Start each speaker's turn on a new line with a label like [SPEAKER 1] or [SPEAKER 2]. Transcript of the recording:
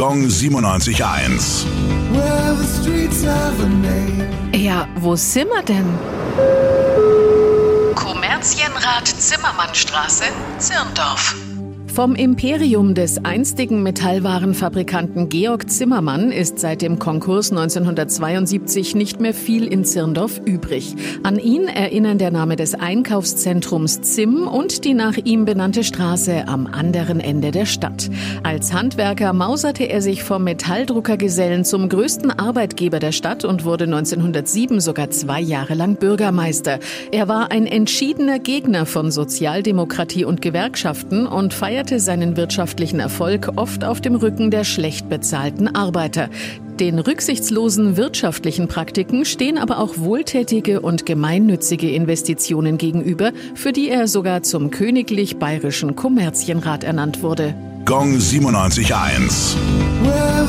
[SPEAKER 1] Gong 97.1.
[SPEAKER 2] Ja, wo sind wir denn?
[SPEAKER 3] Kommerzienrat Zimmermannstraße, Zirndorf.
[SPEAKER 2] Vom Imperium des einstigen Metallwarenfabrikanten Georg Zimmermann ist seit dem Konkurs 1972 nicht mehr viel in Zirndorf übrig. An ihn erinnern der Name des Einkaufszentrums Zimm und die nach ihm benannte Straße am anderen Ende der Stadt. Als Handwerker mauserte er sich vom Metalldruckergesellen zum größten Arbeitgeber der Stadt und wurde 1907 sogar zwei Jahre lang Bürgermeister. Er war ein entschiedener Gegner von Sozialdemokratie und Gewerkschaften und feierte feierte seinen wirtschaftlichen Erfolg oft auf dem Rücken der schlecht bezahlten Arbeiter. Den rücksichtslosen wirtschaftlichen Praktiken stehen aber auch wohltätige und gemeinnützige Investitionen gegenüber, für die er sogar zum königlich bayerischen Kommerzienrat ernannt wurde.
[SPEAKER 1] Gong 97.1.
[SPEAKER 4] Well,